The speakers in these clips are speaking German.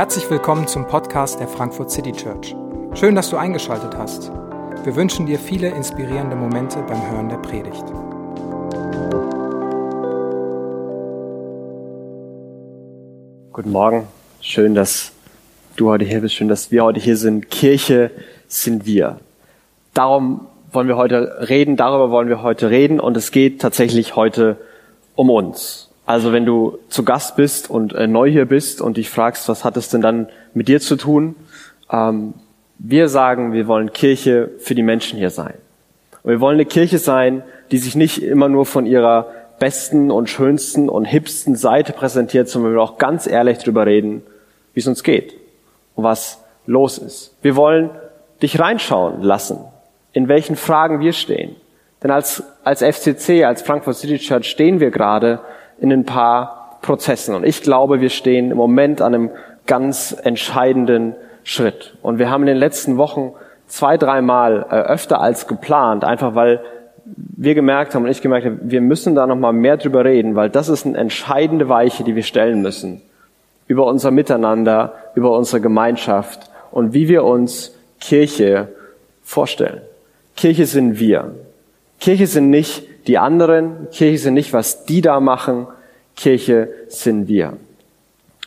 Herzlich willkommen zum Podcast der Frankfurt City Church. Schön, dass du eingeschaltet hast. Wir wünschen dir viele inspirierende Momente beim Hören der Predigt. Guten Morgen. Schön, dass du heute hier bist. Schön, dass wir heute hier sind. Kirche sind wir. Darum wollen wir heute reden. Darüber wollen wir heute reden. Und es geht tatsächlich heute um uns. Also wenn du zu Gast bist und äh, neu hier bist und dich fragst, was hat es denn dann mit dir zu tun? Ähm, wir sagen, wir wollen Kirche für die Menschen hier sein. Und wir wollen eine Kirche sein, die sich nicht immer nur von ihrer besten und schönsten und hipsten Seite präsentiert, sondern wir auch ganz ehrlich darüber reden, wie es uns geht und was los ist. Wir wollen dich reinschauen lassen, in welchen Fragen wir stehen. Denn als, als FCC, als Frankfurt City Church stehen wir gerade in ein paar Prozessen. Und ich glaube, wir stehen im Moment an einem ganz entscheidenden Schritt. Und wir haben in den letzten Wochen zwei, dreimal äh, öfter als geplant, einfach weil wir gemerkt haben und ich gemerkt habe, wir müssen da nochmal mehr drüber reden, weil das ist eine entscheidende Weiche, die wir stellen müssen. Über unser Miteinander, über unsere Gemeinschaft und wie wir uns Kirche vorstellen. Kirche sind wir. Kirche sind nicht die anderen. Kirche sind nicht, was die da machen. Kirche sind wir.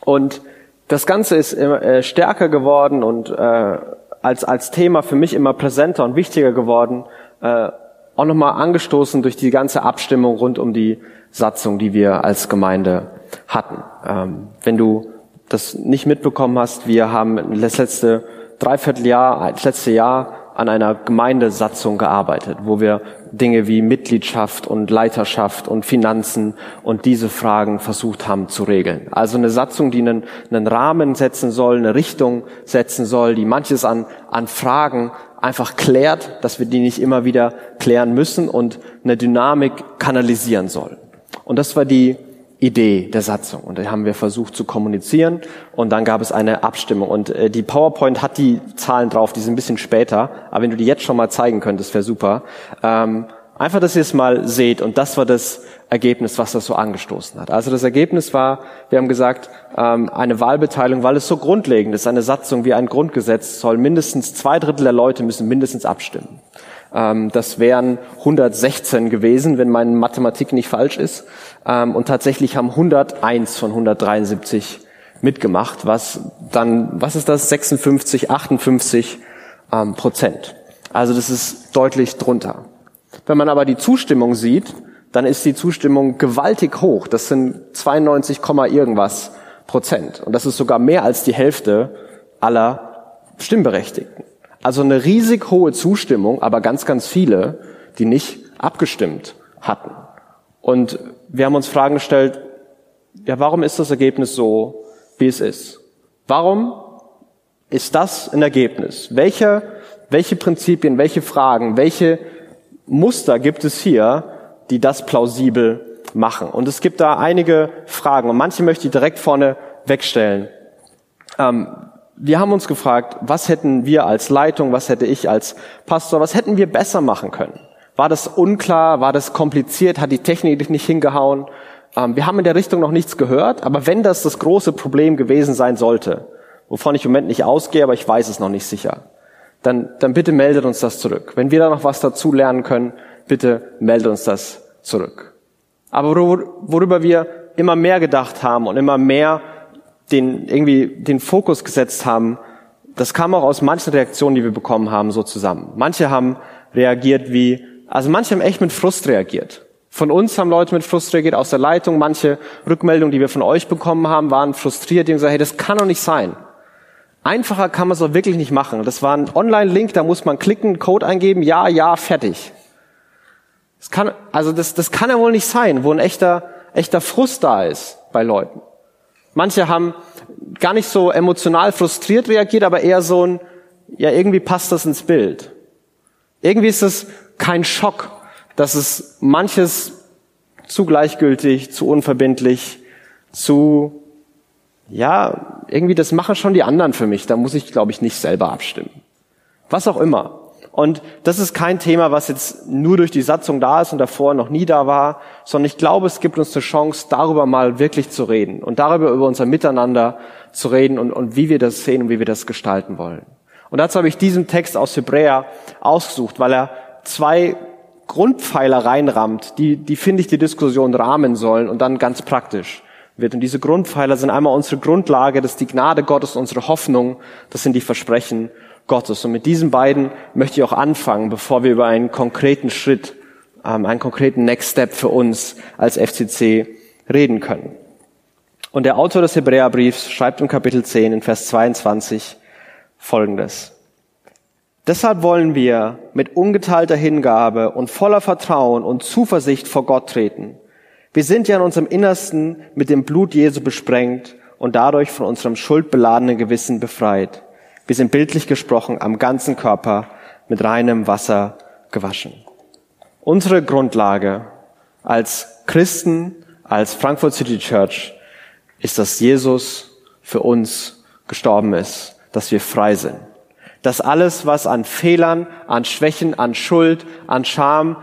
Und das Ganze ist äh, stärker geworden und äh, als, als Thema für mich immer präsenter und wichtiger geworden, äh, auch nochmal angestoßen durch die ganze Abstimmung rund um die Satzung, die wir als Gemeinde hatten. Ähm, wenn du das nicht mitbekommen hast, wir haben das letzte Dreivierteljahr, das letzte Jahr an einer Gemeindesatzung gearbeitet, wo wir Dinge wie Mitgliedschaft und Leiterschaft und Finanzen und diese Fragen versucht haben zu regeln. Also eine Satzung, die einen, einen Rahmen setzen soll, eine Richtung setzen soll, die manches an, an Fragen einfach klärt, dass wir die nicht immer wieder klären müssen und eine Dynamik kanalisieren soll. Und das war die Idee der Satzung. Und da haben wir versucht zu kommunizieren und dann gab es eine Abstimmung. Und äh, die PowerPoint hat die Zahlen drauf, die sind ein bisschen später, aber wenn du die jetzt schon mal zeigen könntest, wäre super. Ähm, einfach, dass ihr es mal seht und das war das Ergebnis, was das so angestoßen hat. Also das Ergebnis war, wir haben gesagt, ähm, eine Wahlbeteiligung, weil es so grundlegend ist, eine Satzung wie ein Grundgesetz soll mindestens zwei Drittel der Leute müssen mindestens abstimmen. Ähm, das wären 116 gewesen, wenn meine Mathematik nicht falsch ist. Ähm, und tatsächlich haben 101 von 173 mitgemacht, was dann, was ist das, 56, 58 ähm, Prozent. Also das ist deutlich drunter. Wenn man aber die Zustimmung sieht, dann ist die Zustimmung gewaltig hoch. Das sind 92, irgendwas Prozent. Und das ist sogar mehr als die Hälfte aller Stimmberechtigten. Also eine riesig hohe Zustimmung, aber ganz, ganz viele, die nicht abgestimmt hatten. Und wir haben uns Fragen gestellt, ja, warum ist das Ergebnis so, wie es ist? Warum ist das ein Ergebnis? Welche, welche Prinzipien, welche Fragen, welche Muster gibt es hier, die das plausibel machen? Und es gibt da einige Fragen und manche möchte ich direkt vorne wegstellen. Ähm, wir haben uns gefragt, was hätten wir als Leitung, was hätte ich als Pastor, was hätten wir besser machen können? War das unklar? War das kompliziert? Hat die Technik nicht hingehauen? Ähm, wir haben in der Richtung noch nichts gehört, aber wenn das das große Problem gewesen sein sollte, wovon ich im Moment nicht ausgehe, aber ich weiß es noch nicht sicher, dann, dann bitte meldet uns das zurück. Wenn wir da noch was dazu lernen können, bitte meldet uns das zurück. Aber worüber wir immer mehr gedacht haben und immer mehr den, irgendwie den Fokus gesetzt haben, das kam auch aus manchen Reaktionen, die wir bekommen haben, so zusammen. Manche haben reagiert wie, also manche haben echt mit Frust reagiert. Von uns haben Leute mit Frust reagiert, aus der Leitung. Manche Rückmeldungen, die wir von euch bekommen haben, waren frustriert. Die haben gesagt, hey, das kann doch nicht sein. Einfacher kann man es doch wirklich nicht machen. Das war ein Online-Link, da muss man klicken, Code eingeben, ja, ja, fertig. Das kann, also das, das kann ja wohl nicht sein, wo ein echter, echter Frust da ist bei Leuten. Manche haben gar nicht so emotional frustriert reagiert, aber eher so ein, ja, irgendwie passt das ins Bild. Irgendwie ist es kein Schock, dass es manches zu gleichgültig, zu unverbindlich, zu, ja, irgendwie das machen schon die anderen für mich, da muss ich, glaube ich, nicht selber abstimmen. Was auch immer. Und das ist kein Thema, was jetzt nur durch die Satzung da ist und davor noch nie da war, sondern ich glaube, es gibt uns eine Chance, darüber mal wirklich zu reden und darüber über unser Miteinander zu reden und, und wie wir das sehen und wie wir das gestalten wollen. Und dazu habe ich diesen Text aus Hebräer ausgesucht, weil er zwei Grundpfeiler reinrammt, die, die finde ich die Diskussion rahmen sollen und dann ganz praktisch wird. Und diese Grundpfeiler sind einmal unsere Grundlage, das ist die Gnade Gottes, unsere Hoffnung, das sind die Versprechen Gottes. Und mit diesen beiden möchte ich auch anfangen, bevor wir über einen konkreten Schritt, ähm, einen konkreten Next Step für uns als FCC reden können. Und der Autor des Hebräerbriefs schreibt im Kapitel 10 in Vers 22 Folgendes. Deshalb wollen wir mit ungeteilter Hingabe und voller Vertrauen und Zuversicht vor Gott treten. Wir sind ja in unserem Innersten mit dem Blut Jesu besprengt und dadurch von unserem schuldbeladenen Gewissen befreit. Wir sind bildlich gesprochen am ganzen Körper mit reinem Wasser gewaschen. Unsere Grundlage als Christen, als Frankfurt City Church ist, dass Jesus für uns gestorben ist, dass wir frei sind. Dass alles, was an Fehlern, an Schwächen, an Schuld, an Scham,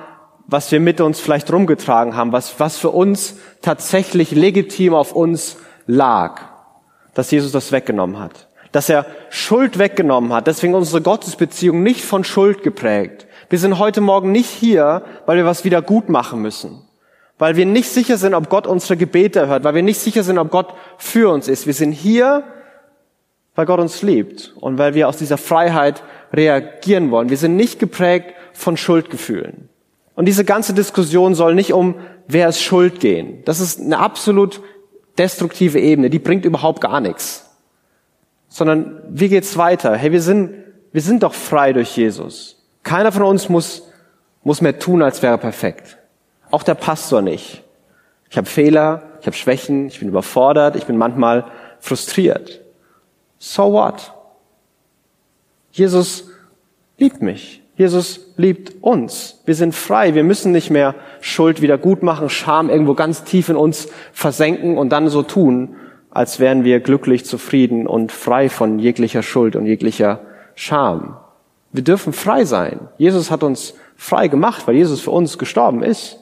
was wir mit uns vielleicht rumgetragen haben, was, was für uns tatsächlich legitim auf uns lag, dass Jesus das weggenommen hat dass er Schuld weggenommen hat. Deswegen unsere Gottesbeziehung nicht von Schuld geprägt. Wir sind heute Morgen nicht hier, weil wir was wieder gut machen müssen. Weil wir nicht sicher sind, ob Gott unsere Gebete hört. Weil wir nicht sicher sind, ob Gott für uns ist. Wir sind hier, weil Gott uns liebt. Und weil wir aus dieser Freiheit reagieren wollen. Wir sind nicht geprägt von Schuldgefühlen. Und diese ganze Diskussion soll nicht um, wer ist Schuld gehen. Das ist eine absolut destruktive Ebene. Die bringt überhaupt gar nichts sondern wie geht's weiter? Hey, wir sind, wir sind doch frei durch Jesus. Keiner von uns muss, muss mehr tun, als wäre perfekt. Auch der Pastor nicht. Ich habe Fehler, ich habe Schwächen, ich bin überfordert, ich bin manchmal frustriert. So what? Jesus liebt mich. Jesus liebt uns. Wir sind frei. Wir müssen nicht mehr Schuld wieder gut machen, Scham irgendwo ganz tief in uns versenken und dann so tun, als wären wir glücklich, zufrieden und frei von jeglicher Schuld und jeglicher Scham. Wir dürfen frei sein. Jesus hat uns frei gemacht, weil Jesus für uns gestorben ist.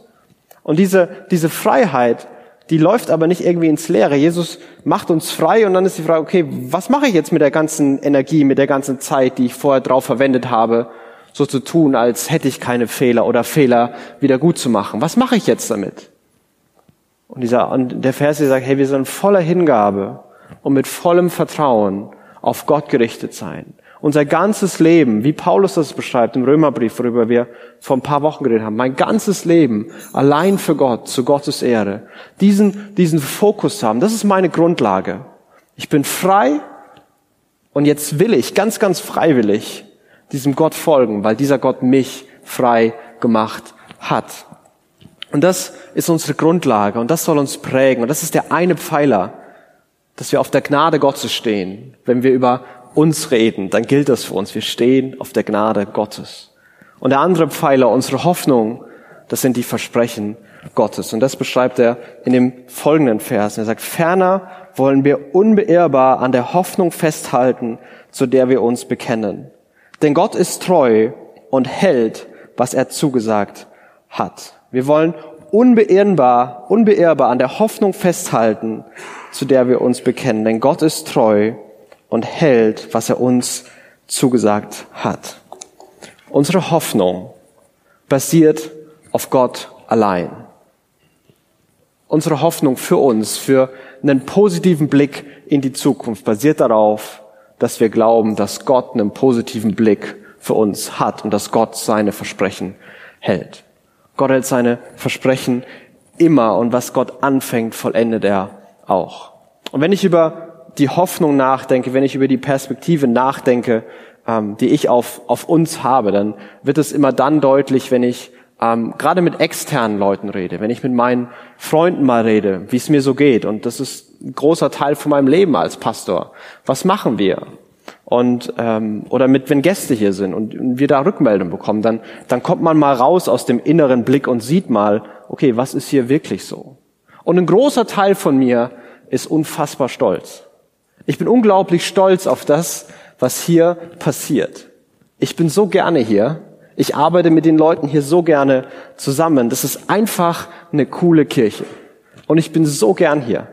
Und diese, diese Freiheit, die läuft aber nicht irgendwie ins Leere. Jesus macht uns frei und dann ist die Frage, okay, was mache ich jetzt mit der ganzen Energie, mit der ganzen Zeit, die ich vorher drauf verwendet habe, so zu tun, als hätte ich keine Fehler oder Fehler wieder gut zu machen? Was mache ich jetzt damit? Und dieser, und der Vers hier sagt, hey, wir sollen voller Hingabe und mit vollem Vertrauen auf Gott gerichtet sein. Unser ganzes Leben, wie Paulus das beschreibt im Römerbrief, worüber wir vor ein paar Wochen geredet haben, mein ganzes Leben allein für Gott, zu Gottes Ehre, diesen, diesen Fokus haben, das ist meine Grundlage. Ich bin frei und jetzt will ich ganz, ganz freiwillig diesem Gott folgen, weil dieser Gott mich frei gemacht hat. Und das ist unsere Grundlage und das soll uns prägen. Und das ist der eine Pfeiler, dass wir auf der Gnade Gottes stehen. Wenn wir über uns reden, dann gilt das für uns. Wir stehen auf der Gnade Gottes. Und der andere Pfeiler, unsere Hoffnung, das sind die Versprechen Gottes. Und das beschreibt er in dem folgenden Vers. Er sagt, ferner wollen wir unbeirrbar an der Hoffnung festhalten, zu der wir uns bekennen. Denn Gott ist treu und hält, was er zugesagt hat. Wir wollen unbeirrbar, unbeirrbar an der Hoffnung festhalten, zu der wir uns bekennen. Denn Gott ist treu und hält, was er uns zugesagt hat. Unsere Hoffnung basiert auf Gott allein. Unsere Hoffnung für uns, für einen positiven Blick in die Zukunft basiert darauf, dass wir glauben, dass Gott einen positiven Blick für uns hat und dass Gott seine Versprechen hält. Gott hält seine Versprechen immer und was Gott anfängt, vollendet er auch. Und wenn ich über die Hoffnung nachdenke, wenn ich über die Perspektive nachdenke, ähm, die ich auf, auf uns habe, dann wird es immer dann deutlich, wenn ich ähm, gerade mit externen Leuten rede, wenn ich mit meinen Freunden mal rede, wie es mir so geht. Und das ist ein großer Teil von meinem Leben als Pastor. Was machen wir? Und ähm, oder mit wenn Gäste hier sind und wir da Rückmeldung bekommen, dann dann kommt man mal raus aus dem inneren Blick und sieht mal, okay, was ist hier wirklich so? Und ein großer Teil von mir ist unfassbar stolz. Ich bin unglaublich stolz auf das, was hier passiert. Ich bin so gerne hier. Ich arbeite mit den Leuten hier so gerne zusammen. Das ist einfach eine coole Kirche. Und ich bin so gern hier.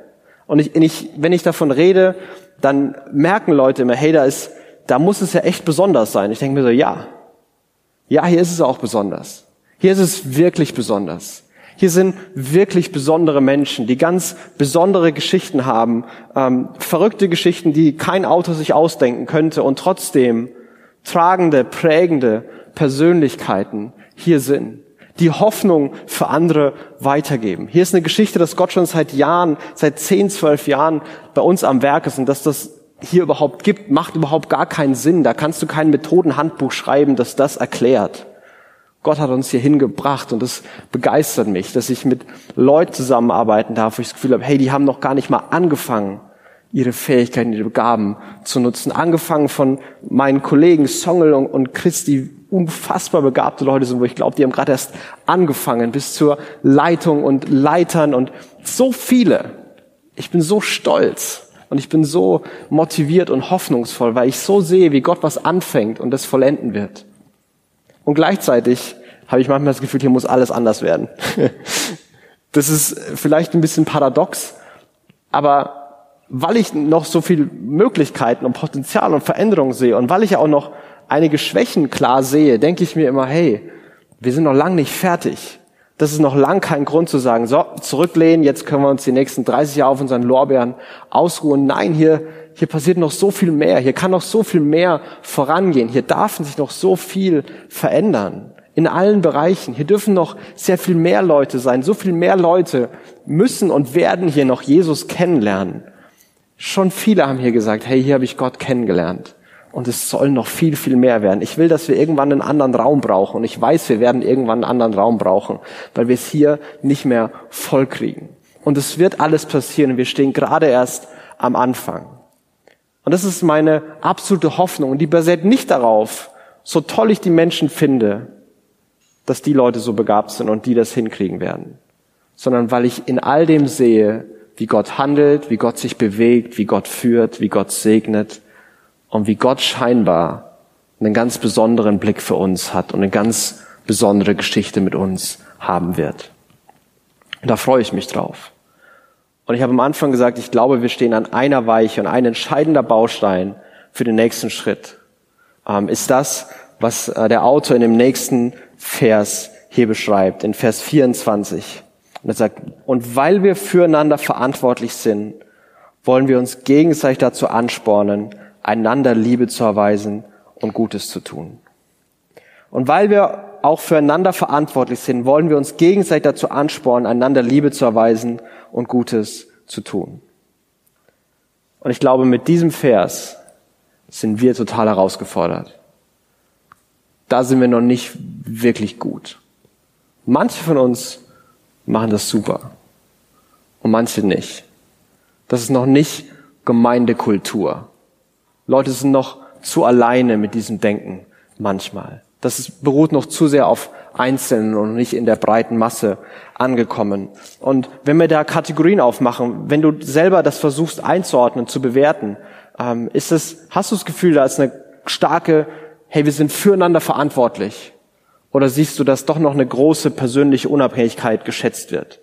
Und ich, ich, wenn ich davon rede, dann merken Leute immer, hey, da ist, da muss es ja echt besonders sein. Ich denke mir so, ja. Ja, hier ist es auch besonders. Hier ist es wirklich besonders. Hier sind wirklich besondere Menschen, die ganz besondere Geschichten haben, ähm, verrückte Geschichten, die kein Autor sich ausdenken könnte und trotzdem tragende, prägende Persönlichkeiten hier sind, die Hoffnung für andere weitergeben. Hier ist eine Geschichte, dass Gott schon seit Jahren, seit zehn, zwölf Jahren bei uns am Werk ist und dass das hier überhaupt gibt, macht überhaupt gar keinen Sinn. Da kannst du kein Methodenhandbuch schreiben, das das erklärt. Gott hat uns hier hingebracht und das begeistert mich, dass ich mit Leuten zusammenarbeiten darf, wo ich das Gefühl habe, hey, die haben noch gar nicht mal angefangen, ihre Fähigkeiten, ihre Gaben zu nutzen. Angefangen von meinen Kollegen Songel und Christi, unfassbar begabte Leute sind, wo ich glaube, die haben gerade erst angefangen, bis zur Leitung und Leitern und so viele. Ich bin so stolz und ich bin so motiviert und hoffnungsvoll, weil ich so sehe, wie Gott was anfängt und das vollenden wird. Und gleichzeitig habe ich manchmal das Gefühl, hier muss alles anders werden. das ist vielleicht ein bisschen paradox, aber weil ich noch so viel Möglichkeiten und Potenzial und Veränderung sehe und weil ich auch noch einige Schwächen klar sehe, denke ich mir immer, hey, wir sind noch lang nicht fertig. Das ist noch lang kein Grund zu sagen, so, zurücklehnen, jetzt können wir uns die nächsten 30 Jahre auf unseren Lorbeeren ausruhen. Nein, hier, hier passiert noch so viel mehr, hier kann noch so viel mehr vorangehen, hier darf sich noch so viel verändern. In allen Bereichen. Hier dürfen noch sehr viel mehr Leute sein. So viel mehr Leute müssen und werden hier noch Jesus kennenlernen. Schon viele haben hier gesagt, hey, hier habe ich Gott kennengelernt. Und es soll noch viel, viel mehr werden. Ich will, dass wir irgendwann einen anderen Raum brauchen. Und ich weiß, wir werden irgendwann einen anderen Raum brauchen, weil wir es hier nicht mehr voll kriegen. Und es wird alles passieren. Wir stehen gerade erst am Anfang. Und das ist meine absolute Hoffnung. Und die basiert nicht darauf, so toll ich die Menschen finde, dass die Leute so begabt sind und die das hinkriegen werden, sondern weil ich in all dem sehe, wie Gott handelt, wie Gott sich bewegt, wie Gott führt, wie Gott segnet und wie Gott scheinbar einen ganz besonderen Blick für uns hat und eine ganz besondere Geschichte mit uns haben wird. Und da freue ich mich drauf. Und ich habe am Anfang gesagt, ich glaube, wir stehen an einer Weiche und ein entscheidender Baustein für den nächsten Schritt ähm, ist das, was äh, der Autor in dem nächsten Vers hier beschreibt, in Vers 24. Und er sagt, und weil wir füreinander verantwortlich sind, wollen wir uns gegenseitig dazu anspornen, einander Liebe zu erweisen und Gutes zu tun. Und weil wir auch füreinander verantwortlich sind, wollen wir uns gegenseitig dazu anspornen, einander Liebe zu erweisen und Gutes zu tun. Und ich glaube, mit diesem Vers sind wir total herausgefordert. Da sind wir noch nicht wirklich gut. Manche von uns machen das super und manche nicht. Das ist noch nicht Gemeindekultur. Leute sind noch zu alleine mit diesem Denken manchmal. Das beruht noch zu sehr auf Einzelnen und nicht in der breiten Masse angekommen. Und wenn wir da Kategorien aufmachen, wenn du selber das versuchst einzuordnen, zu bewerten, ähm, ist es, hast du das Gefühl, da ist eine starke, hey, wir sind füreinander verantwortlich? Oder siehst du, dass doch noch eine große persönliche Unabhängigkeit geschätzt wird?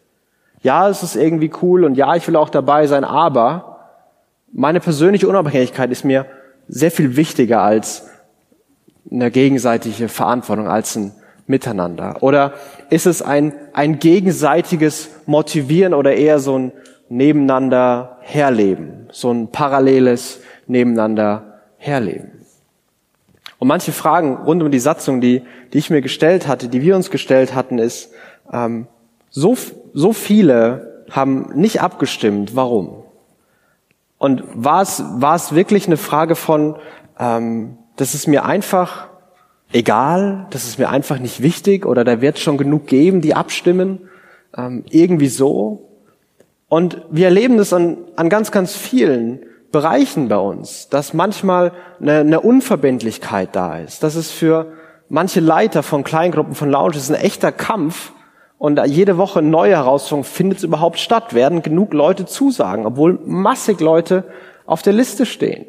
Ja, es ist irgendwie cool und ja, ich will auch dabei sein, aber meine persönliche Unabhängigkeit ist mir sehr viel wichtiger als eine gegenseitige Verantwortung, als ein Miteinander? Oder ist es ein, ein gegenseitiges Motivieren oder eher so ein Nebeneinander herleben, so ein paralleles Nebeneinander herleben? Und manche Fragen rund um die Satzung, die, die ich mir gestellt hatte, die wir uns gestellt hatten, ist, ähm, so, so viele haben nicht abgestimmt. Warum? Und war es, war es wirklich eine Frage von, ähm, das ist mir einfach egal, das ist mir einfach nicht wichtig oder da wird schon genug geben, die abstimmen, ähm, irgendwie so. Und wir erleben das an, an ganz, ganz vielen Bereichen bei uns, dass manchmal eine, eine Unverbindlichkeit da ist. Das ist für manche Leiter von Kleingruppen, von Lounges ein echter Kampf. Und jede Woche neue Herausforderung findet es überhaupt statt. Werden genug Leute zusagen, obwohl massig Leute auf der Liste stehen.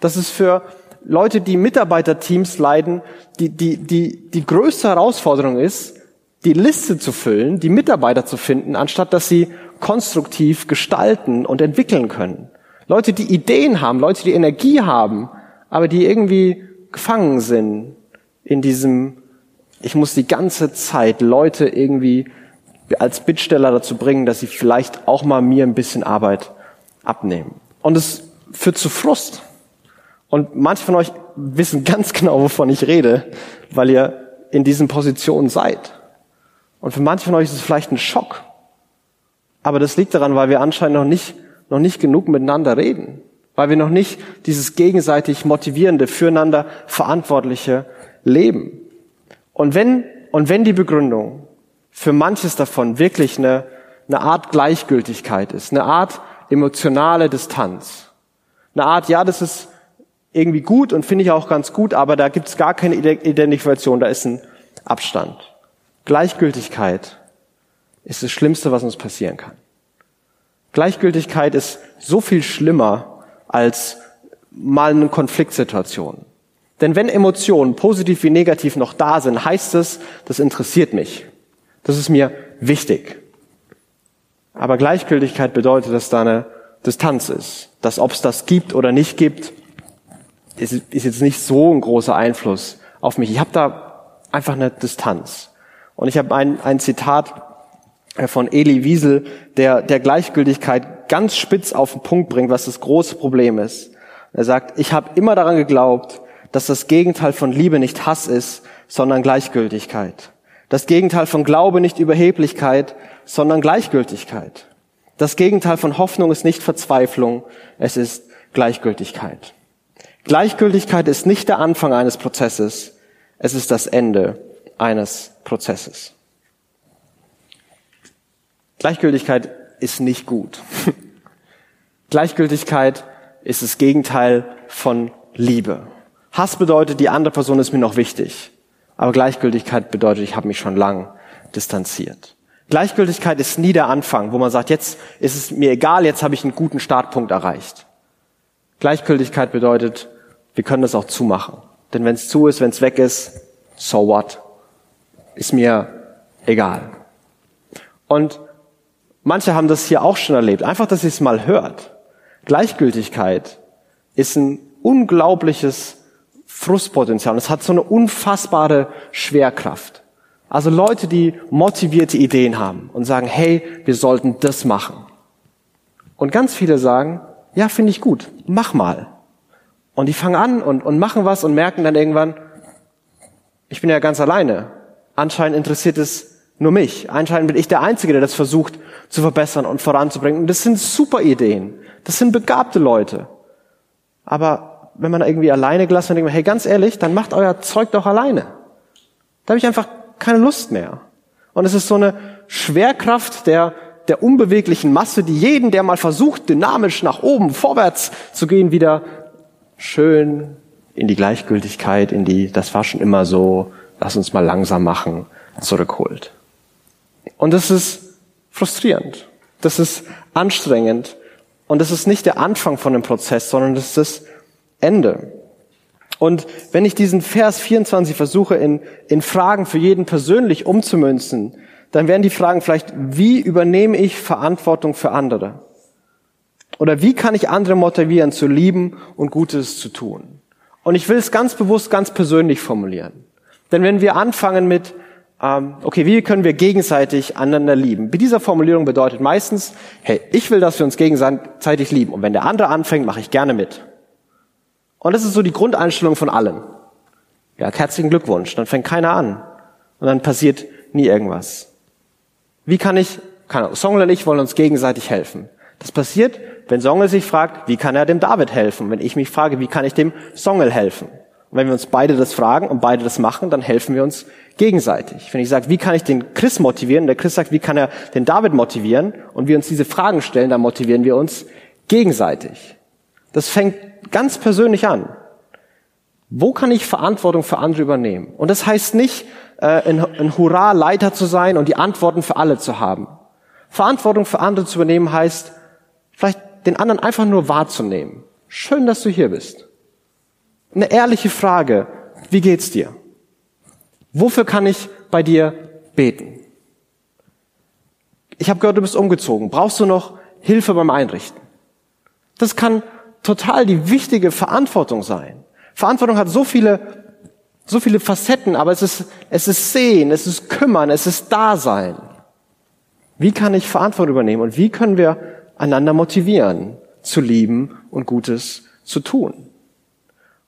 Das ist für Leute, die Mitarbeiterteams leiten, die, die, die, die größte Herausforderung ist, die Liste zu füllen, die Mitarbeiter zu finden, anstatt dass sie konstruktiv gestalten und entwickeln können. Leute, die Ideen haben, Leute, die Energie haben, aber die irgendwie gefangen sind in diesem, ich muss die ganze Zeit Leute irgendwie als Bittsteller dazu bringen, dass sie vielleicht auch mal mir ein bisschen Arbeit abnehmen. Und es führt zu Frust. Und manche von euch wissen ganz genau, wovon ich rede, weil ihr in diesen Positionen seid. Und für manche von euch ist es vielleicht ein Schock. Aber das liegt daran, weil wir anscheinend noch nicht, noch nicht genug miteinander reden. Weil wir noch nicht dieses gegenseitig motivierende, füreinander verantwortliche Leben. Und wenn, und wenn die Begründung für manches davon wirklich eine, eine Art Gleichgültigkeit ist, eine Art emotionale Distanz, eine Art, ja, das ist irgendwie gut und finde ich auch ganz gut, aber da gibt es gar keine Identifikation, da ist ein Abstand. Gleichgültigkeit ist das Schlimmste, was uns passieren kann. Gleichgültigkeit ist so viel schlimmer als mal eine Konfliktsituation. Denn wenn Emotionen, positiv wie negativ, noch da sind, heißt es, das interessiert mich. Das ist mir wichtig. Aber Gleichgültigkeit bedeutet, dass da eine Distanz ist. Dass ob es das gibt oder nicht gibt, ist, ist jetzt nicht so ein großer Einfluss auf mich. Ich habe da einfach eine Distanz. Und ich habe ein, ein Zitat äh, von Eli Wiesel, der, der Gleichgültigkeit ganz spitz auf den Punkt bringt, was das große Problem ist. Er sagt, ich habe immer daran geglaubt, dass das Gegenteil von Liebe nicht Hass ist, sondern Gleichgültigkeit. Das Gegenteil von Glaube nicht Überheblichkeit, sondern Gleichgültigkeit. Das Gegenteil von Hoffnung ist nicht Verzweiflung, es ist Gleichgültigkeit. Gleichgültigkeit ist nicht der Anfang eines Prozesses, es ist das Ende eines Prozesses. Gleichgültigkeit ist nicht gut. Gleichgültigkeit ist das Gegenteil von Liebe. Hass bedeutet, die andere Person ist mir noch wichtig. Aber Gleichgültigkeit bedeutet, ich habe mich schon lang distanziert. Gleichgültigkeit ist nie der Anfang, wo man sagt, jetzt ist es mir egal, jetzt habe ich einen guten Startpunkt erreicht. Gleichgültigkeit bedeutet, wir können das auch zumachen. Denn wenn es zu ist, wenn es weg ist, so what? Ist mir egal. Und manche haben das hier auch schon erlebt. Einfach, dass ihr es mal hört. Gleichgültigkeit ist ein unglaubliches Frustpotenzial. Es hat so eine unfassbare Schwerkraft. Also Leute, die motivierte Ideen haben und sagen, hey, wir sollten das machen. Und ganz viele sagen, ja, finde ich gut, mach mal. Und die fangen an und, und machen was und merken dann irgendwann, ich bin ja ganz alleine. Anscheinend interessiert es nur mich. Anscheinend bin ich der Einzige, der das versucht zu verbessern und voranzubringen. Und das sind super Ideen. Das sind begabte Leute. Aber wenn man irgendwie alleine gelassen wird, denkt man, hey, ganz ehrlich, dann macht euer Zeug doch alleine. Da habe ich einfach keine Lust mehr. Und es ist so eine Schwerkraft der, der unbeweglichen Masse, die jeden, der mal versucht, dynamisch nach oben, vorwärts zu gehen, wieder schön in die Gleichgültigkeit, in die, das war schon immer so, lass uns mal langsam machen, zurückholt. Und das ist frustrierend. Das ist anstrengend. Und das ist nicht der Anfang von dem Prozess, sondern das ist Ende. Und wenn ich diesen Vers 24 versuche in, in Fragen für jeden persönlich umzumünzen, dann wären die Fragen vielleicht, wie übernehme ich Verantwortung für andere? Oder wie kann ich andere motivieren zu lieben und Gutes zu tun? Und ich will es ganz bewusst, ganz persönlich formulieren. Denn wenn wir anfangen mit, ähm, okay, wie können wir gegenseitig einander lieben? Bei dieser Formulierung bedeutet meistens, hey, ich will, dass wir uns gegenseitig lieben. Und wenn der andere anfängt, mache ich gerne mit. Und das ist so die Grundeinstellung von allen. Ja, herzlichen Glückwunsch. Dann fängt keiner an. Und dann passiert nie irgendwas. Wie kann ich, kann, Songel und ich wollen uns gegenseitig helfen. Das passiert, wenn Songel sich fragt, wie kann er dem David helfen? Wenn ich mich frage, wie kann ich dem Songel helfen? Und wenn wir uns beide das fragen und beide das machen, dann helfen wir uns gegenseitig. Wenn ich sage, wie kann ich den Chris motivieren? Der Chris sagt, wie kann er den David motivieren? Und wir uns diese Fragen stellen, dann motivieren wir uns gegenseitig. Das fängt ganz persönlich an. Wo kann ich Verantwortung für andere übernehmen? Und das heißt nicht, äh, ein, ein Hurra-Leiter zu sein und die Antworten für alle zu haben. Verantwortung für andere zu übernehmen heißt, vielleicht den anderen einfach nur wahrzunehmen. Schön, dass du hier bist. eine ehrliche Frage. Wie geht's dir? Wofür kann ich bei dir beten? Ich habe gehört, du bist umgezogen. Brauchst du noch Hilfe beim Einrichten? Das kann total die wichtige Verantwortung sein. Verantwortung hat so viele, so viele Facetten, aber es ist, es ist Sehen, es ist Kümmern, es ist Dasein. Wie kann ich Verantwortung übernehmen und wie können wir einander motivieren, zu lieben und Gutes zu tun?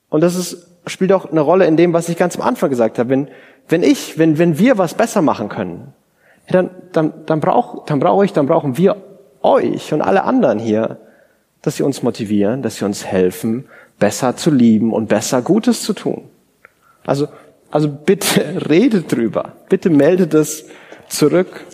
Und das ist, spielt auch eine Rolle in dem, was ich ganz am Anfang gesagt habe. Wenn, wenn ich, wenn, wenn wir was besser machen können, dann, dann, dann brauche dann brauch ich, dann brauchen wir euch und alle anderen hier, dass sie uns motivieren, dass sie uns helfen, besser zu lieben und besser Gutes zu tun. Also, also bitte redet drüber. Bitte meldet es zurück.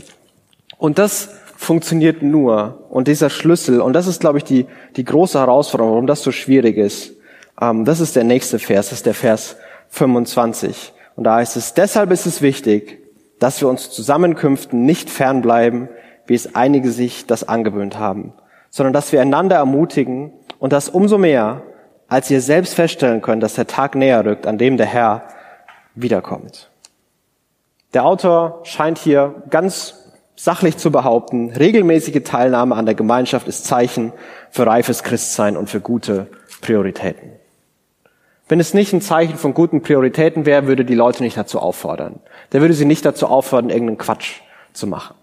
Und das funktioniert nur. Und dieser Schlüssel, und das ist, glaube ich, die, die große Herausforderung, warum das so schwierig ist. Ähm, das ist der nächste Vers, das ist der Vers 25. Und da heißt es, deshalb ist es wichtig, dass wir uns Zusammenkünften nicht fernbleiben, wie es einige sich das angewöhnt haben, sondern dass wir einander ermutigen und das umso mehr, als ihr selbst feststellen könnt, dass der Tag näher rückt, an dem der Herr wiederkommt. Der Autor scheint hier ganz sachlich zu behaupten, regelmäßige Teilnahme an der Gemeinschaft ist Zeichen für reifes Christsein und für gute Prioritäten. Wenn es nicht ein Zeichen von guten Prioritäten wäre, würde die Leute nicht dazu auffordern. Der würde sie nicht dazu auffordern, irgendeinen Quatsch zu machen.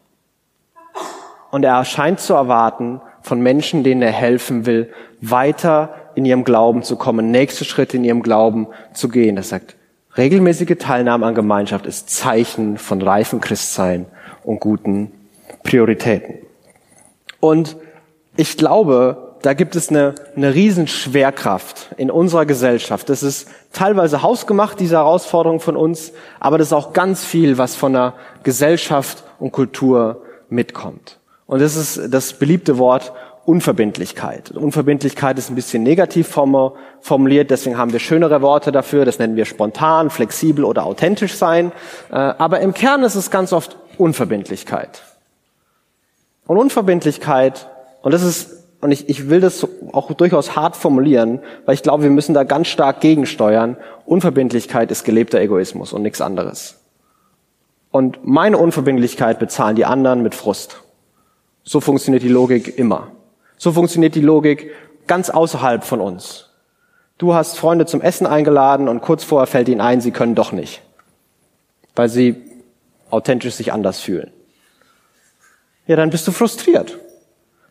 Und er scheint zu erwarten von Menschen, denen er helfen will, weiter in ihrem Glauben zu kommen, nächste Schritte in ihrem Glauben zu gehen. Er sagt, regelmäßige Teilnahme an Gemeinschaft ist Zeichen von reifem Christsein und guten Prioritäten. Und ich glaube, da gibt es eine, eine Riesenschwerkraft in unserer Gesellschaft. Das ist teilweise hausgemacht, diese Herausforderung von uns, aber das ist auch ganz viel, was von der Gesellschaft und Kultur mitkommt. Und das ist das beliebte Wort Unverbindlichkeit. Unverbindlichkeit ist ein bisschen negativ formuliert, deswegen haben wir schönere Worte dafür. Das nennen wir spontan, flexibel oder authentisch sein. Äh, aber im Kern ist es ganz oft Unverbindlichkeit. Und Unverbindlichkeit, und das ist und ich, ich will das auch durchaus hart formulieren, weil ich glaube, wir müssen da ganz stark gegensteuern. Unverbindlichkeit ist gelebter Egoismus und nichts anderes. Und meine Unverbindlichkeit bezahlen die anderen mit Frust. So funktioniert die Logik immer. So funktioniert die Logik ganz außerhalb von uns. Du hast Freunde zum Essen eingeladen und kurz vorher fällt ihnen ein, sie können doch nicht, weil sie authentisch sich anders fühlen. Ja, dann bist du frustriert.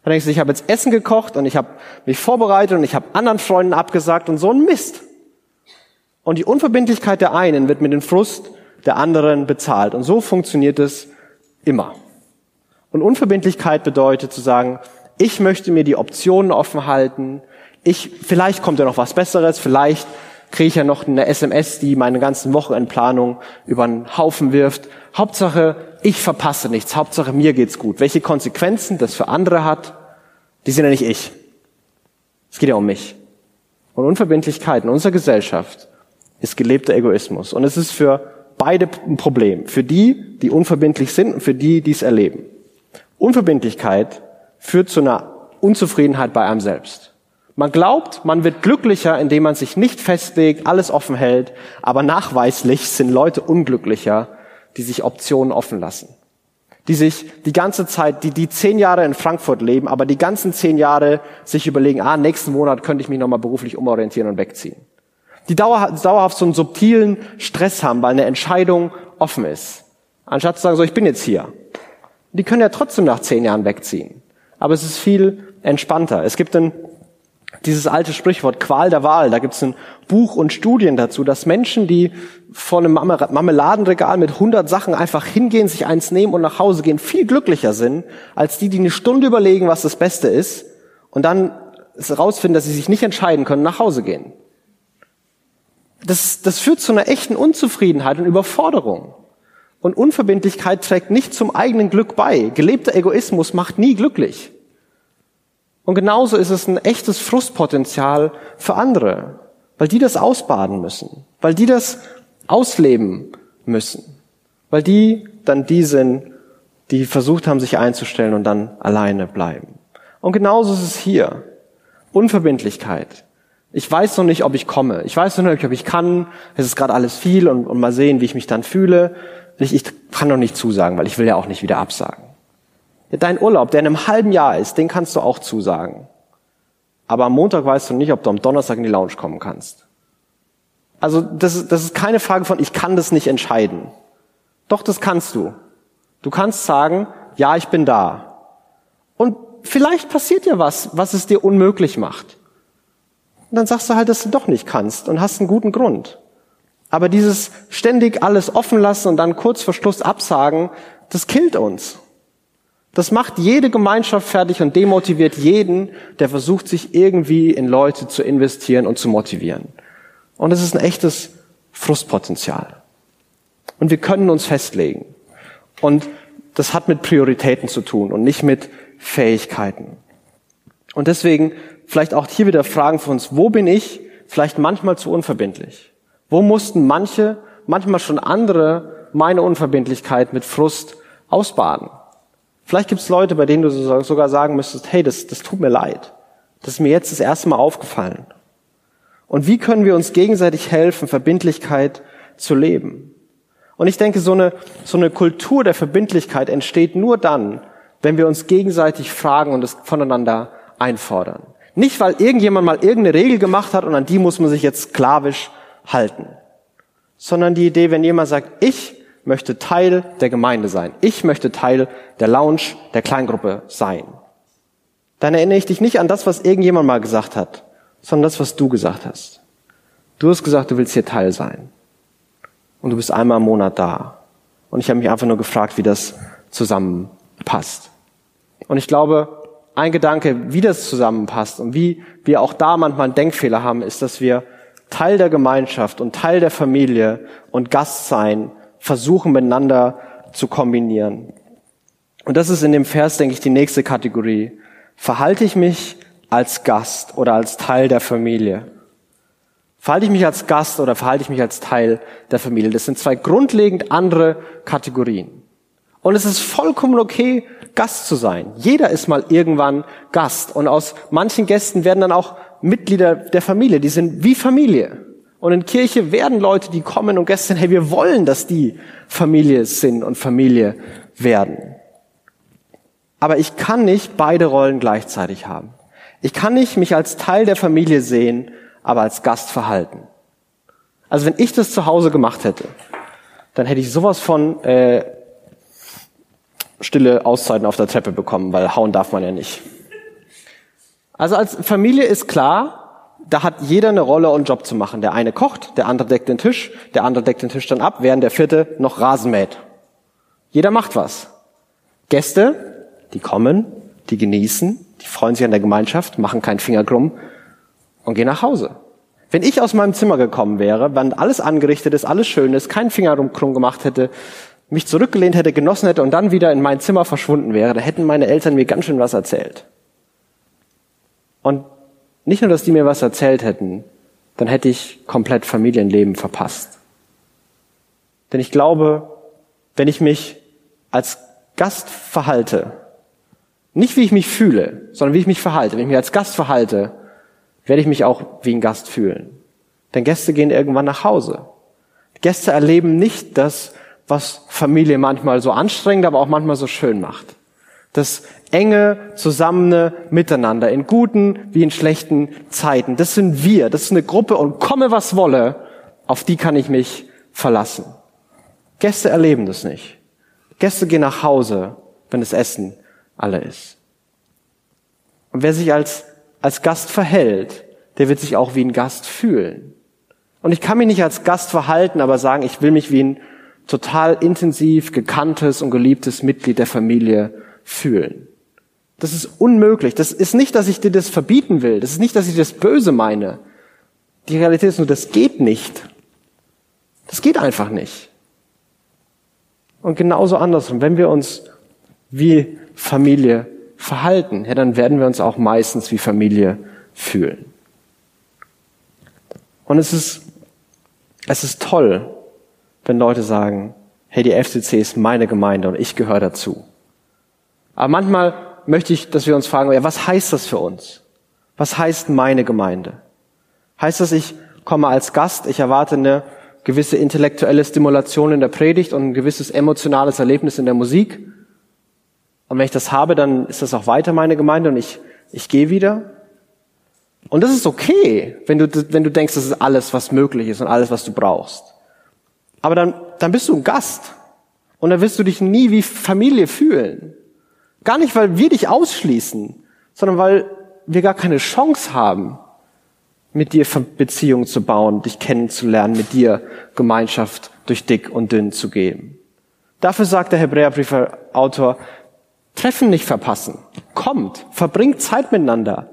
Dann denkst du, ich habe jetzt Essen gekocht und ich habe mich vorbereitet und ich habe anderen Freunden abgesagt und so ein Mist. Und die Unverbindlichkeit der einen wird mit dem Frust der anderen bezahlt. Und so funktioniert es immer. Und Unverbindlichkeit bedeutet zu sagen, ich möchte mir die Optionen offen halten. Ich, vielleicht kommt ja noch was Besseres. Vielleicht kriege ich ja noch eine SMS, die meine ganzen Wochenendplanung über einen Haufen wirft. Hauptsache, ich verpasse nichts. Hauptsache, mir geht's gut. Welche Konsequenzen das für andere hat, die sind ja nicht ich. Es geht ja um mich. Und Unverbindlichkeit in unserer Gesellschaft ist gelebter Egoismus. Und es ist für beide ein Problem. Für die, die unverbindlich sind und für die, die es erleben. Unverbindlichkeit führt zu einer Unzufriedenheit bei einem selbst. Man glaubt, man wird glücklicher, indem man sich nicht festlegt, alles offen hält, aber nachweislich sind Leute unglücklicher, die sich Optionen offen lassen. Die sich die ganze Zeit, die, die zehn Jahre in Frankfurt leben, aber die ganzen zehn Jahre sich überlegen, ah, nächsten Monat könnte ich mich nochmal beruflich umorientieren und wegziehen. Die dauerhaft, dauerhaft so einen subtilen Stress haben, weil eine Entscheidung offen ist. Anstatt zu sagen, so, ich bin jetzt hier. Die können ja trotzdem nach zehn Jahren wegziehen. Aber es ist viel entspannter. Es gibt ein dieses alte Sprichwort Qual der Wahl, da gibt es ein Buch und Studien dazu, dass Menschen, die vor einem Marmeladenregal mit 100 Sachen einfach hingehen, sich eins nehmen und nach Hause gehen, viel glücklicher sind, als die, die eine Stunde überlegen, was das Beste ist, und dann herausfinden, dass sie sich nicht entscheiden können, nach Hause gehen. Das, das führt zu einer echten Unzufriedenheit und Überforderung. Und Unverbindlichkeit trägt nicht zum eigenen Glück bei. Gelebter Egoismus macht nie glücklich. Und genauso ist es ein echtes Frustpotenzial für andere, weil die das ausbaden müssen, weil die das ausleben müssen, weil die dann die sind, die versucht haben, sich einzustellen und dann alleine bleiben. Und genauso ist es hier. Unverbindlichkeit Ich weiß noch nicht, ob ich komme. Ich weiß noch nicht, ob ich kann. Es ist gerade alles viel und, und mal sehen, wie ich mich dann fühle. Ich, ich kann noch nicht zusagen, weil ich will ja auch nicht wieder absagen. Dein Urlaub, der in einem halben Jahr ist, den kannst du auch zusagen. Aber am Montag weißt du nicht, ob du am Donnerstag in die Lounge kommen kannst. Also das ist, das ist keine Frage von, ich kann das nicht entscheiden. Doch, das kannst du. Du kannst sagen, ja, ich bin da. Und vielleicht passiert ja was, was es dir unmöglich macht. Und dann sagst du halt, dass du doch nicht kannst und hast einen guten Grund. Aber dieses ständig alles offen lassen und dann kurz vor Schluss absagen, das killt uns. Das macht jede Gemeinschaft fertig und demotiviert jeden, der versucht, sich irgendwie in Leute zu investieren und zu motivieren. Und es ist ein echtes Frustpotenzial. Und wir können uns festlegen. Und das hat mit Prioritäten zu tun und nicht mit Fähigkeiten. Und deswegen vielleicht auch hier wieder Fragen für uns, wo bin ich vielleicht manchmal zu unverbindlich? Wo mussten manche, manchmal schon andere, meine Unverbindlichkeit mit Frust ausbaden? Vielleicht gibt es Leute, bei denen du sogar sagen müsstest, hey, das, das tut mir leid. Das ist mir jetzt das erste Mal aufgefallen. Und wie können wir uns gegenseitig helfen, Verbindlichkeit zu leben? Und ich denke, so eine, so eine Kultur der Verbindlichkeit entsteht nur dann, wenn wir uns gegenseitig fragen und es voneinander einfordern. Nicht, weil irgendjemand mal irgendeine Regel gemacht hat und an die muss man sich jetzt sklavisch halten, sondern die Idee, wenn jemand sagt, ich möchte Teil der Gemeinde sein. Ich möchte Teil der Lounge, der Kleingruppe sein. Dann erinnere ich dich nicht an das, was irgendjemand mal gesagt hat, sondern das, was du gesagt hast. Du hast gesagt, du willst hier Teil sein. Und du bist einmal im Monat da. Und ich habe mich einfach nur gefragt, wie das zusammenpasst. Und ich glaube, ein Gedanke, wie das zusammenpasst und wie wir auch da manchmal einen Denkfehler haben, ist, dass wir Teil der Gemeinschaft und Teil der Familie und Gast sein versuchen miteinander zu kombinieren. Und das ist in dem Vers, denke ich, die nächste Kategorie. Verhalte ich mich als Gast oder als Teil der Familie? Verhalte ich mich als Gast oder verhalte ich mich als Teil der Familie? Das sind zwei grundlegend andere Kategorien. Und es ist vollkommen okay, Gast zu sein. Jeder ist mal irgendwann Gast. Und aus manchen Gästen werden dann auch Mitglieder der Familie. Die sind wie Familie. Und in Kirche werden Leute, die kommen und gestern, hey, wir wollen, dass die Familie sind und Familie werden. Aber ich kann nicht beide Rollen gleichzeitig haben. Ich kann nicht mich als Teil der Familie sehen, aber als Gast verhalten. Also wenn ich das zu Hause gemacht hätte, dann hätte ich sowas von äh, stille Auszeiten auf der Treppe bekommen, weil hauen darf man ja nicht. Also als Familie ist klar, da hat jeder eine Rolle und Job zu machen. Der eine kocht, der andere deckt den Tisch, der andere deckt den Tisch dann ab, während der vierte noch Rasen mäht. Jeder macht was. Gäste, die kommen, die genießen, die freuen sich an der Gemeinschaft, machen keinen Finger krumm und gehen nach Hause. Wenn ich aus meinem Zimmer gekommen wäre, wenn alles angerichtet ist, alles schön ist, keinen Finger krumm gemacht hätte, mich zurückgelehnt hätte, genossen hätte und dann wieder in mein Zimmer verschwunden wäre, da hätten meine Eltern mir ganz schön was erzählt. Und nicht nur, dass die mir was erzählt hätten, dann hätte ich komplett Familienleben verpasst. Denn ich glaube, wenn ich mich als Gast verhalte, nicht wie ich mich fühle, sondern wie ich mich verhalte, wenn ich mich als Gast verhalte, werde ich mich auch wie ein Gast fühlen. Denn Gäste gehen irgendwann nach Hause. Gäste erleben nicht das, was Familie manchmal so anstrengend, aber auch manchmal so schön macht. Das enge, zusammene Miteinander in guten wie in schlechten Zeiten. Das sind wir. Das ist eine Gruppe und komme was wolle, auf die kann ich mich verlassen. Gäste erleben das nicht. Gäste gehen nach Hause, wenn das Essen alle ist. Und wer sich als, als Gast verhält, der wird sich auch wie ein Gast fühlen. Und ich kann mich nicht als Gast verhalten, aber sagen, ich will mich wie ein total intensiv gekanntes und geliebtes Mitglied der Familie fühlen. Das ist unmöglich. Das ist nicht, dass ich dir das verbieten will. Das ist nicht, dass ich das böse meine. Die Realität ist nur, das geht nicht. Das geht einfach nicht. Und genauso andersrum, wenn wir uns wie Familie verhalten, ja, dann werden wir uns auch meistens wie Familie fühlen. Und es ist, es ist toll, wenn Leute sagen, hey, die FCC ist meine Gemeinde und ich gehöre dazu. Aber manchmal möchte ich, dass wir uns fragen, ja, was heißt das für uns? Was heißt meine Gemeinde? Heißt das, ich komme als Gast, ich erwarte eine gewisse intellektuelle Stimulation in der Predigt und ein gewisses emotionales Erlebnis in der Musik. Und wenn ich das habe, dann ist das auch weiter meine Gemeinde und ich, ich gehe wieder. Und das ist okay, wenn du, wenn du denkst, das ist alles, was möglich ist und alles, was du brauchst. Aber dann, dann bist du ein Gast. Und dann wirst du dich nie wie Familie fühlen. Gar nicht, weil wir dich ausschließen, sondern weil wir gar keine Chance haben, mit dir Beziehungen zu bauen, dich kennenzulernen, mit dir Gemeinschaft durch dick und dünn zu geben. Dafür sagt der Hebräerbriefer-Autor, Treffen nicht verpassen. Kommt, verbringt Zeit miteinander.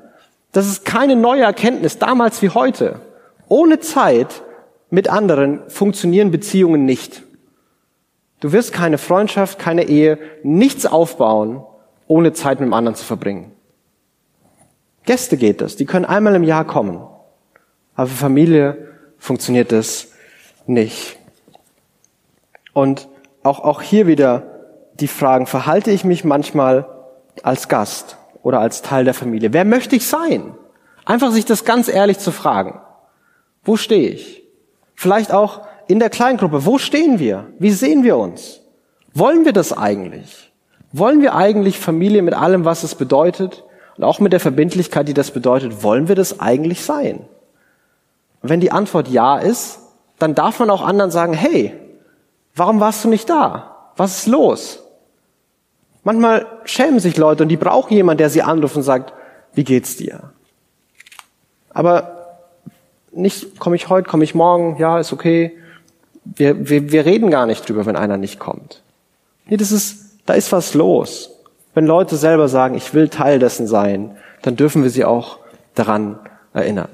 Das ist keine neue Erkenntnis, damals wie heute. Ohne Zeit mit anderen funktionieren Beziehungen nicht. Du wirst keine Freundschaft, keine Ehe, nichts aufbauen, ohne Zeit mit dem anderen zu verbringen. Gäste geht das, die können einmal im Jahr kommen. Aber für Familie funktioniert das nicht. Und auch, auch hier wieder die Fragen, verhalte ich mich manchmal als Gast oder als Teil der Familie? Wer möchte ich sein? Einfach sich das ganz ehrlich zu fragen. Wo stehe ich? Vielleicht auch in der Kleingruppe. Wo stehen wir? Wie sehen wir uns? Wollen wir das eigentlich? Wollen wir eigentlich Familie mit allem, was es bedeutet und auch mit der Verbindlichkeit, die das bedeutet, wollen wir das eigentlich sein? Und wenn die Antwort ja ist, dann darf man auch anderen sagen, hey, warum warst du nicht da? Was ist los? Manchmal schämen sich Leute und die brauchen jemanden, der sie anruft und sagt, wie geht's dir? Aber nicht, komme ich heute, komme ich morgen, ja, ist okay. Wir, wir, wir reden gar nicht drüber, wenn einer nicht kommt. Nee, das ist, da ist was los. Wenn Leute selber sagen, ich will Teil dessen sein, dann dürfen wir sie auch daran erinnern.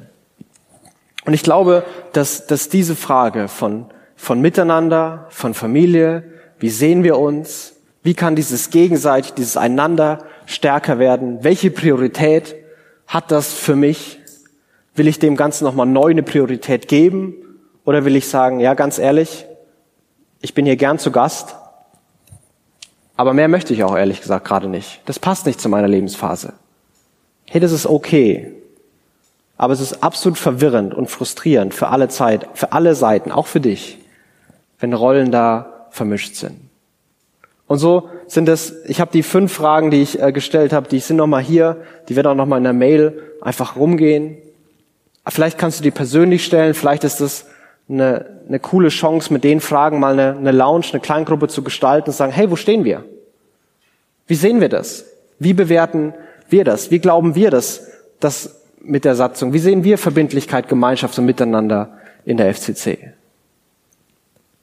Und ich glaube, dass, dass diese Frage von, von Miteinander, von Familie, wie sehen wir uns, wie kann dieses gegenseitig, dieses Einander stärker werden, welche Priorität hat das für mich? Will ich dem Ganzen nochmal neu eine Priorität geben? Oder will ich sagen, ja, ganz ehrlich, ich bin hier gern zu Gast, aber mehr möchte ich auch ehrlich gesagt gerade nicht. Das passt nicht zu meiner Lebensphase. Hey, das ist okay. Aber es ist absolut verwirrend und frustrierend für alle Zeit, für alle Seiten, auch für dich, wenn Rollen da vermischt sind. Und so sind es, ich habe die fünf Fragen, die ich äh, gestellt habe, die sind nochmal hier, die werden auch nochmal in der Mail einfach rumgehen. Vielleicht kannst du die persönlich stellen, vielleicht ist das eine, eine coole Chance, mit den Fragen mal eine, eine Lounge, eine Kleingruppe zu gestalten und sagen, hey, wo stehen wir? Wie sehen wir das? Wie bewerten wir das? Wie glauben wir das, dass mit der Satzung? Wie sehen wir Verbindlichkeit, Gemeinschaft und Miteinander in der FCC?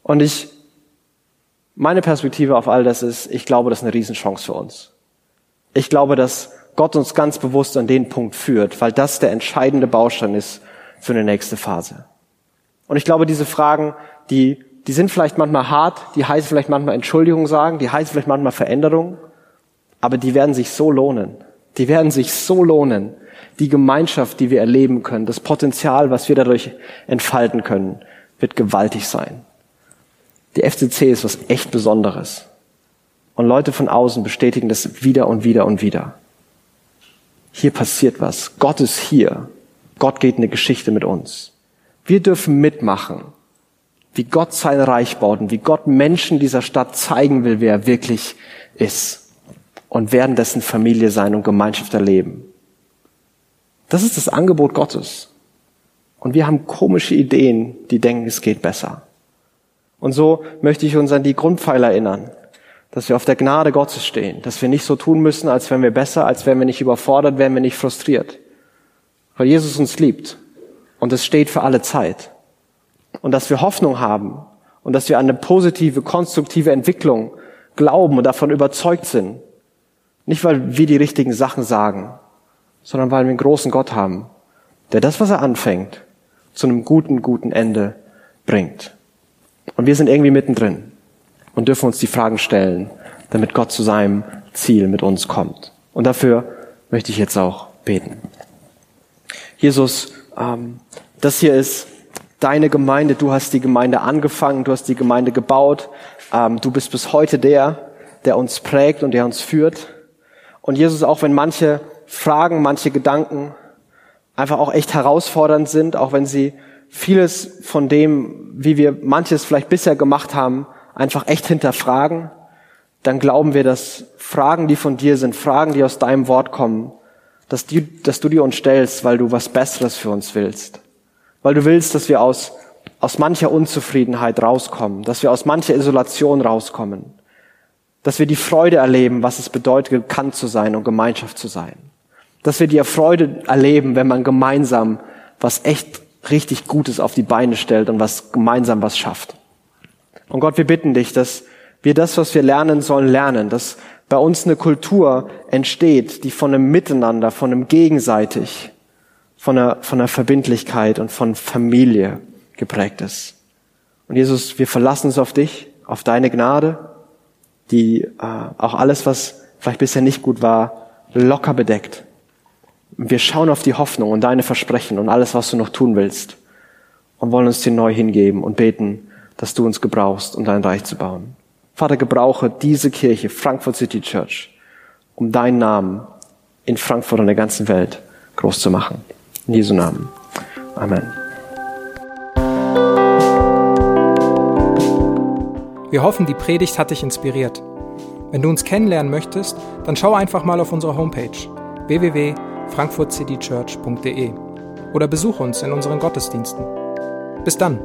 Und ich, meine Perspektive auf all das ist, ich glaube, das ist eine Riesenchance für uns. Ich glaube, dass Gott uns ganz bewusst an den Punkt führt, weil das der entscheidende Baustein ist für eine nächste Phase. Und ich glaube, diese Fragen, die, die sind vielleicht manchmal hart, die heißen vielleicht manchmal Entschuldigung sagen, die heißen vielleicht manchmal Veränderung, aber die werden sich so lohnen. Die werden sich so lohnen, die Gemeinschaft, die wir erleben können, das Potenzial, was wir dadurch entfalten können, wird gewaltig sein. Die FCC ist was echt Besonderes. Und Leute von außen bestätigen das wieder und wieder und wieder. Hier passiert was. Gott ist hier. Gott geht eine Geschichte mit uns. Wir dürfen mitmachen, wie Gott sein Reich baut und wie Gott Menschen dieser Stadt zeigen will, wer er wirklich ist. Und werden dessen Familie sein und Gemeinschaft erleben. Das ist das Angebot Gottes. Und wir haben komische Ideen, die denken, es geht besser. Und so möchte ich uns an die Grundpfeiler erinnern, dass wir auf der Gnade Gottes stehen, dass wir nicht so tun müssen, als wären wir besser, als wären wir nicht überfordert, wären wir nicht frustriert. Weil Jesus uns liebt. Und es steht für alle Zeit. Und dass wir Hoffnung haben und dass wir an eine positive, konstruktive Entwicklung glauben und davon überzeugt sind. Nicht, weil wir die richtigen Sachen sagen, sondern weil wir einen großen Gott haben, der das, was er anfängt, zu einem guten, guten Ende bringt. Und wir sind irgendwie mittendrin und dürfen uns die Fragen stellen, damit Gott zu seinem Ziel mit uns kommt. Und dafür möchte ich jetzt auch beten. Jesus, ähm, das hier ist deine Gemeinde. Du hast die Gemeinde angefangen, du hast die Gemeinde gebaut. Ähm, du bist bis heute der, der uns prägt und der uns führt. Und Jesus, auch wenn manche Fragen, manche Gedanken, einfach auch echt herausfordernd sind, auch wenn sie vieles von dem, wie wir manches vielleicht bisher gemacht haben, einfach echt hinterfragen, dann glauben wir, dass Fragen, die von dir sind, Fragen, die aus deinem Wort kommen, dass, die, dass du dir uns stellst, weil du was Besseres für uns willst. Weil du willst, dass wir aus, aus mancher Unzufriedenheit rauskommen, dass wir aus mancher Isolation rauskommen, dass wir die Freude erleben, was es bedeutet, gekannt zu sein und Gemeinschaft zu sein. Dass wir die Freude erleben, wenn man gemeinsam was echt richtig Gutes auf die Beine stellt und was gemeinsam was schafft. Und Gott, wir bitten dich, dass wir das, was wir lernen sollen, lernen, dass bei uns eine Kultur entsteht, die von einem Miteinander, von einem gegenseitig, von einer, von einer Verbindlichkeit und von Familie geprägt ist. Und Jesus, wir verlassen uns auf dich, auf deine Gnade, die äh, auch alles, was vielleicht bisher nicht gut war, locker bedeckt. Wir schauen auf die Hoffnung und deine Versprechen und alles, was du noch tun willst und wollen uns dir neu hingeben und beten, dass du uns gebrauchst, um dein Reich zu bauen. Vater, gebrauche diese Kirche, Frankfurt City Church, um deinen Namen in Frankfurt und der ganzen Welt groß zu machen. In Jesu Namen. Amen. Wir hoffen, die Predigt hat dich inspiriert. Wenn du uns kennenlernen möchtest, dann schau einfach mal auf unsere Homepage www.frankfurtcitychurch.de oder besuch uns in unseren Gottesdiensten. Bis dann!